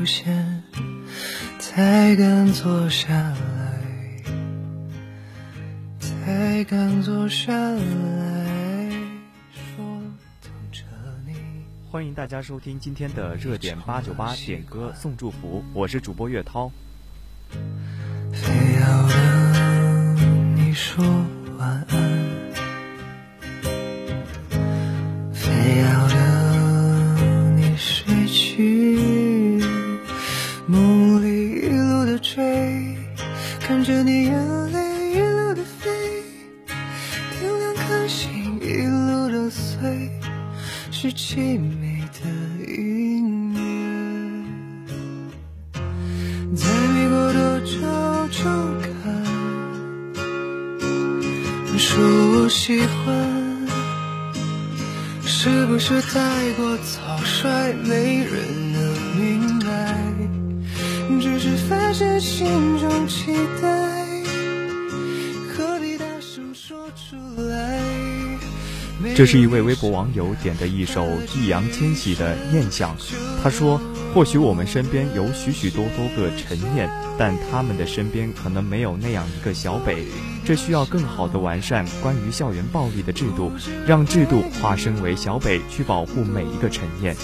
出现，才敢坐下来，才敢坐下来说等着你。欢迎大家收听今天的热点八九八点歌送祝福，我是主播岳涛。非要等你说说我喜欢，是不是太过草率，没人能明白？只是发现心中期待，何必大声说出来？这是一位微博网友点的一首易烊千玺的《念想》，他说：“或许我们身边有许许多多个陈念，但他们的身边可能没有那样一个小北。这需要更好的完善关于校园暴力的制度，让制度化身为小北，去保护每一个陈念。”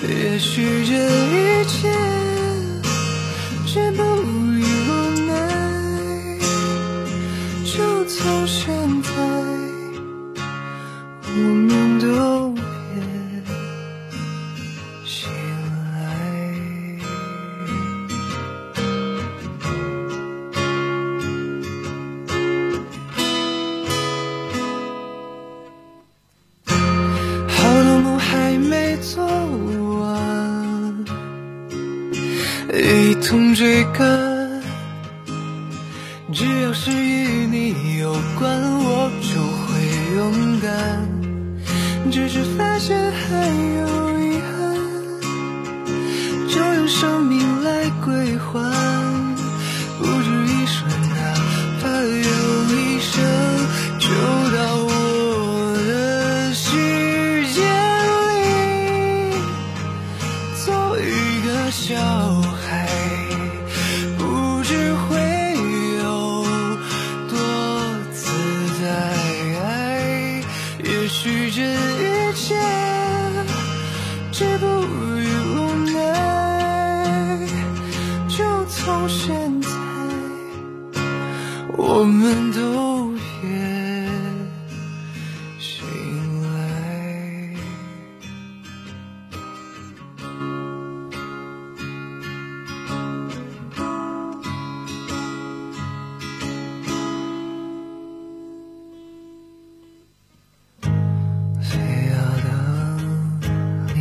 也许这一切全不与无奈，就从现在，我们都一同追赶。只要是与你有关，我就会勇敢。只是发现还有遗憾，就用生命来归还。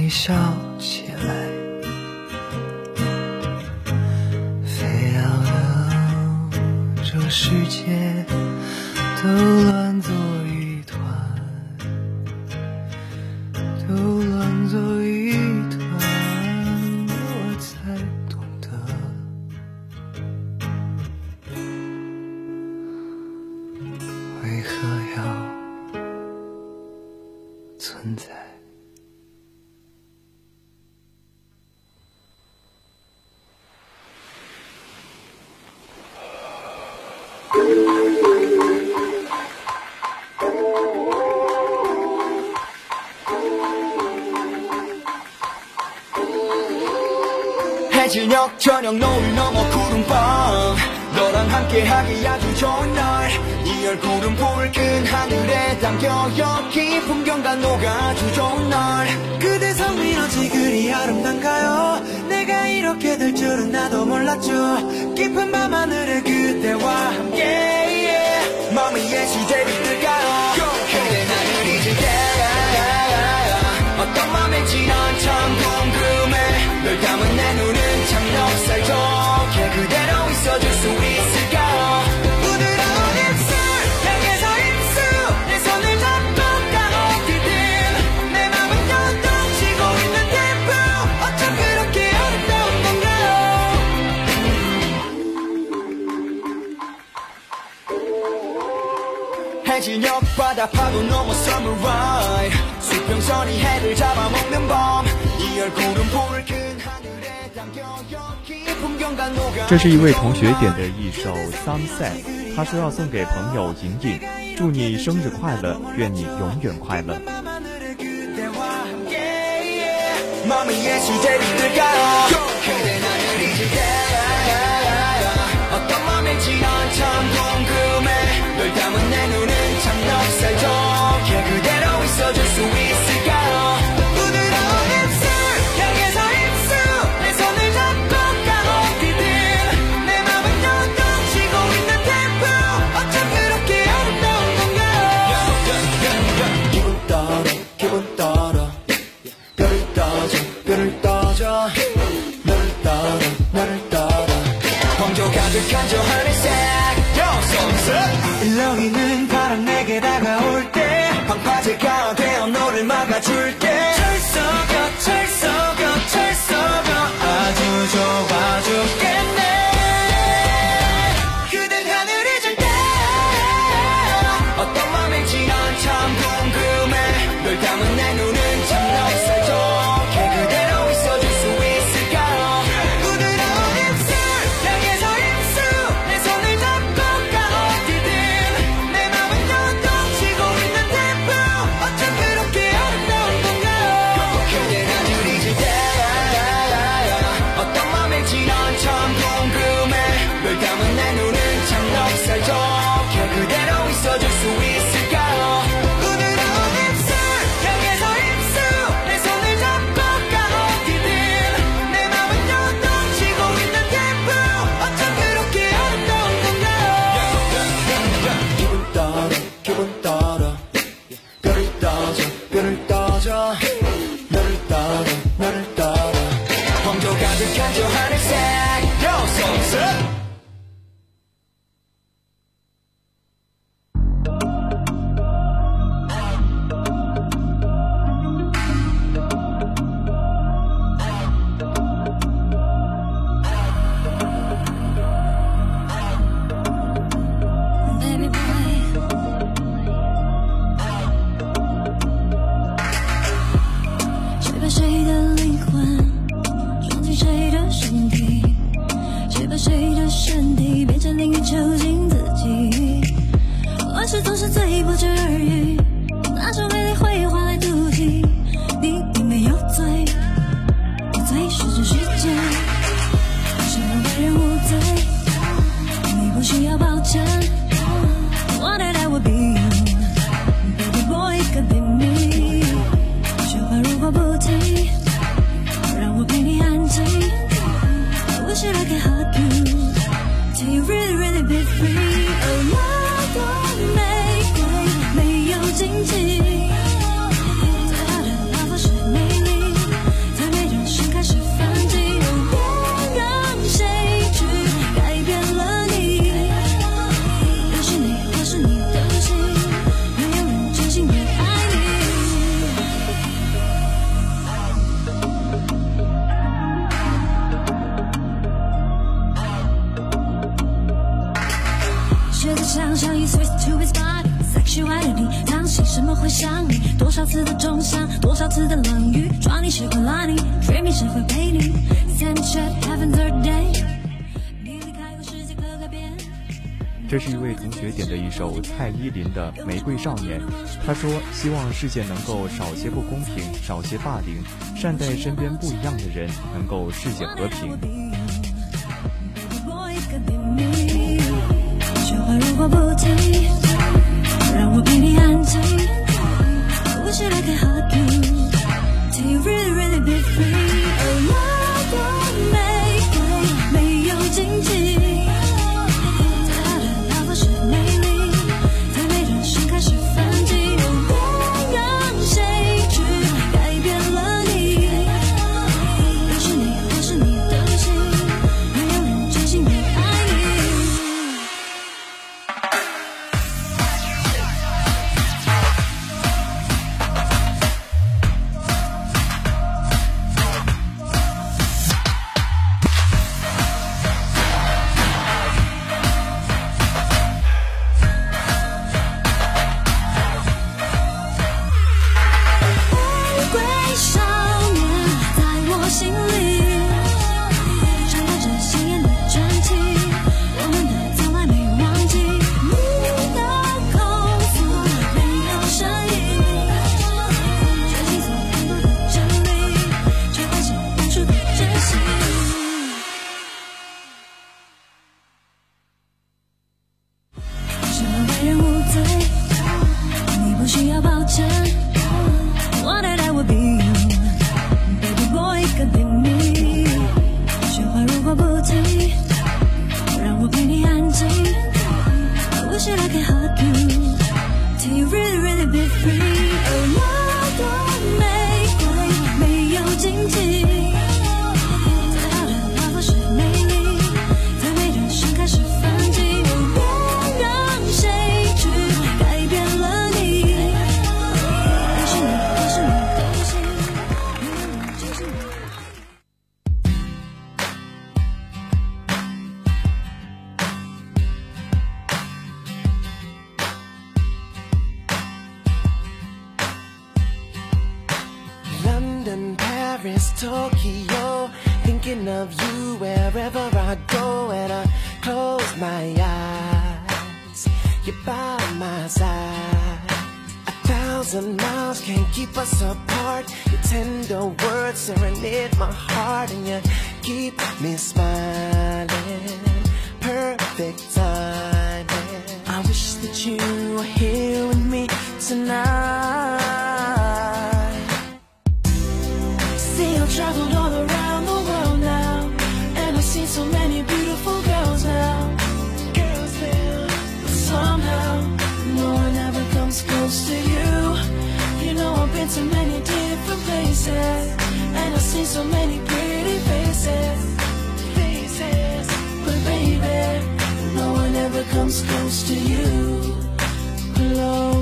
你笑起来，非要等这世界都乱作 해질녘 저녁 노을 넘어 구름밤. 너랑 함께하기 아주 좋은 날 이 얼굴은 붉은 하늘에 담겨요 깊은 경가 녹아주 좋은 날. 그대 성민 어찌 그리 아름단가요? 내가 이렇게 될 줄은 나도 몰랐죠. 깊은 밤하늘에 그대와 함께 yeah. 마음이 예시대를 뜰까요 파도 넘어 summer ride 수평선이 해를 잡아먹는 밤이 这是一位同学点的一首《Sunset》，他说要送给朋友莹莹，祝你生日快乐，愿你永远快乐。 마음의 예술대로 들까요 그대 나를 잊을 때 어떤 맘인지 난 참 궁금해 널 담은 내 눈은 참 넉 살적해 그대로 있어줄 수 있을 体变成另一囚禁自己？往事总是最不值而语，那种美丽会换来妒忌。你并没有罪，有罪是这世界，谁让别人无罪？你不需要抱歉。Wanted I would be you, baby boy could be me。说话如果不停，让我陪你安静。I wish that I could hug you, 多少次的重伤，多少次的冷雨，抓你是会拉你，dream 你是会陪你，Snapchat heaven day，你离开过世界可改变。这是一位同学点的一首蔡依林的《玫瑰少年》，他说希望世界能够少些不公平，少些霸凌，善待身边不一样的人，能够世界和平。如果不停，让我陪你安静。I wish that I could hug you, till you really really be free。哦，London, Paris, Tokyo. Thinking of you wherever I go, and I close my eyes. You're by my side. A thousand miles can't keep us apart. Your tender words serenade my heart, and you keep me smiling. Perfect timing. I wish that you were here with me tonight. Traveled all around the world now, and I've seen so many beautiful girls now. Girls now, but somehow no one ever comes close to you. You know I've been to many different places, and I've seen so many pretty faces. Faces, but baby, no one ever comes close to you. Close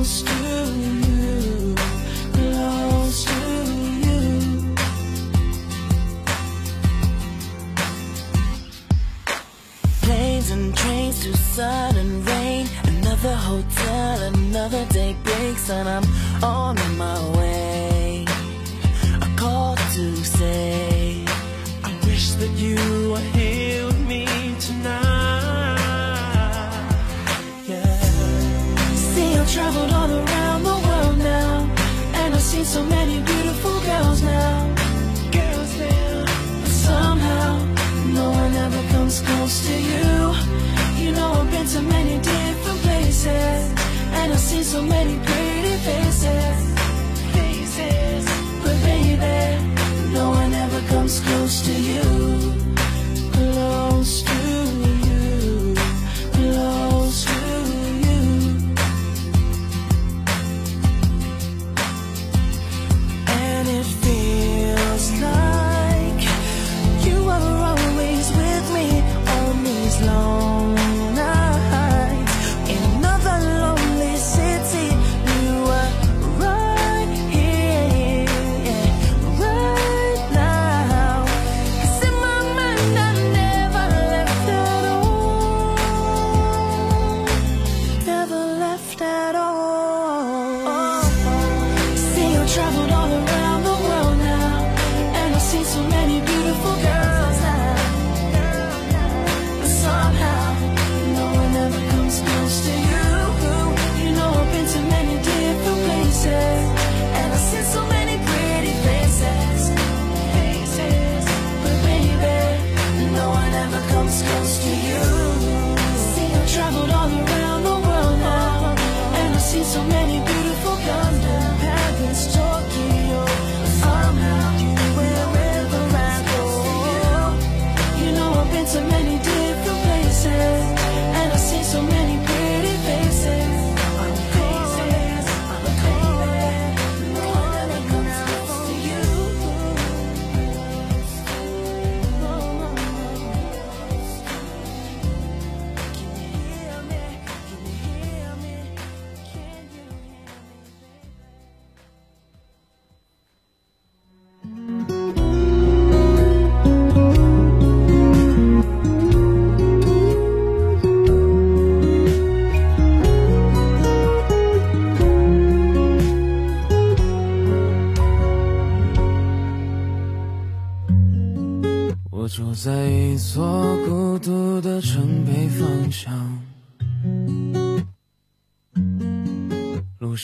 Trains to sun and rain. Another hotel, another day breaks, and I'm on my way. I called to say, I wish that you were here with me tonight. Yeah. See, I've traveled all around the world now, and I've seen so many beautiful girls now. Girls now, but somehow no one ever comes close to you. To many different places, and I've seen so many pretty. Faces, seen so many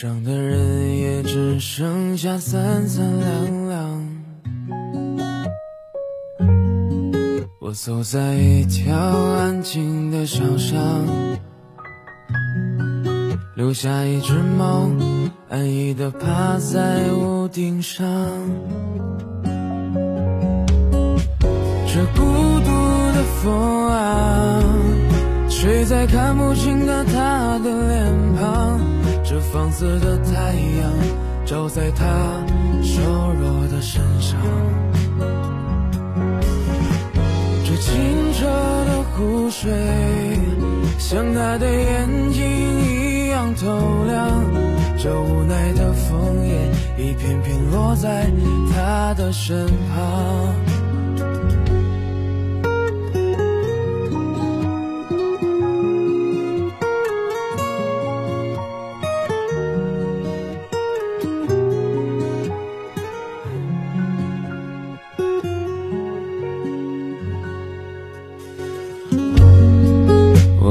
上的人也只剩下三三两两。我走在一条安静的小巷，留下一只猫安逸的趴在屋顶上。这孤独的风啊，吹在看不清的他的脸庞。这放肆的太阳，照在他瘦弱的身上。这清澈的湖水，像他的眼睛一样透亮。这无奈的枫叶，一片片落在他的身旁。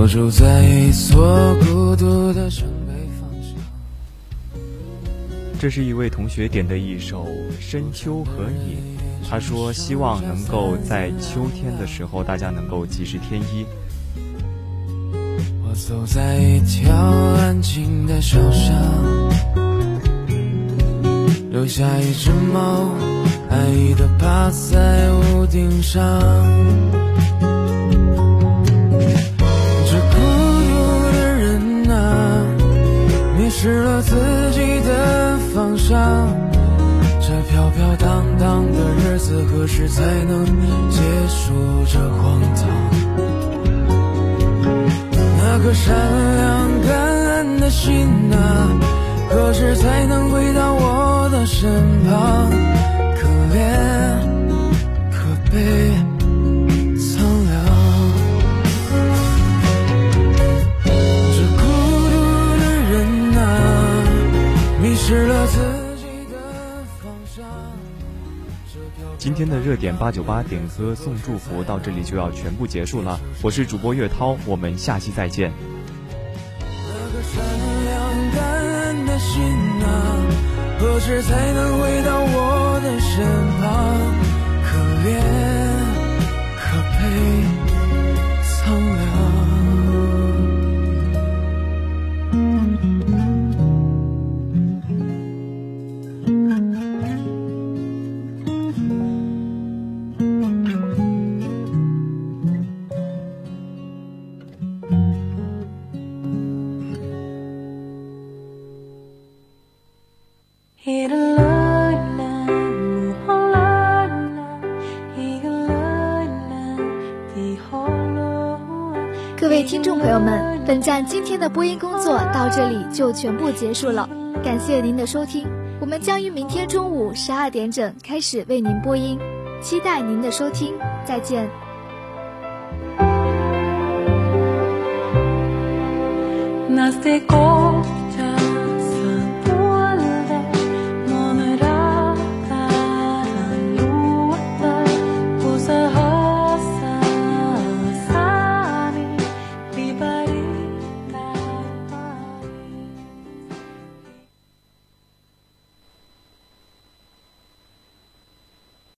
我住在一所孤独的城北方向。这是一位同学点的一首《深秋和你》，他说希望能够在秋天的时候，大家能够及时添衣。我走在一条安静的小巷，留下一只猫，安逸的趴在屋顶上。失了自己的方向，这飘飘荡荡的日子何时才能结束这荒唐？那颗善良感恩的心啊，何时才能回热点八九八点歌送祝福到这里就要全部结束了，我是主播岳涛，我们下期再见。何时才能回到我的身旁？今天的播音工作到这里就全部结束了，感谢您的收听，我们将于明天中午十二点整开始为您播音，期待您的收听，再见。那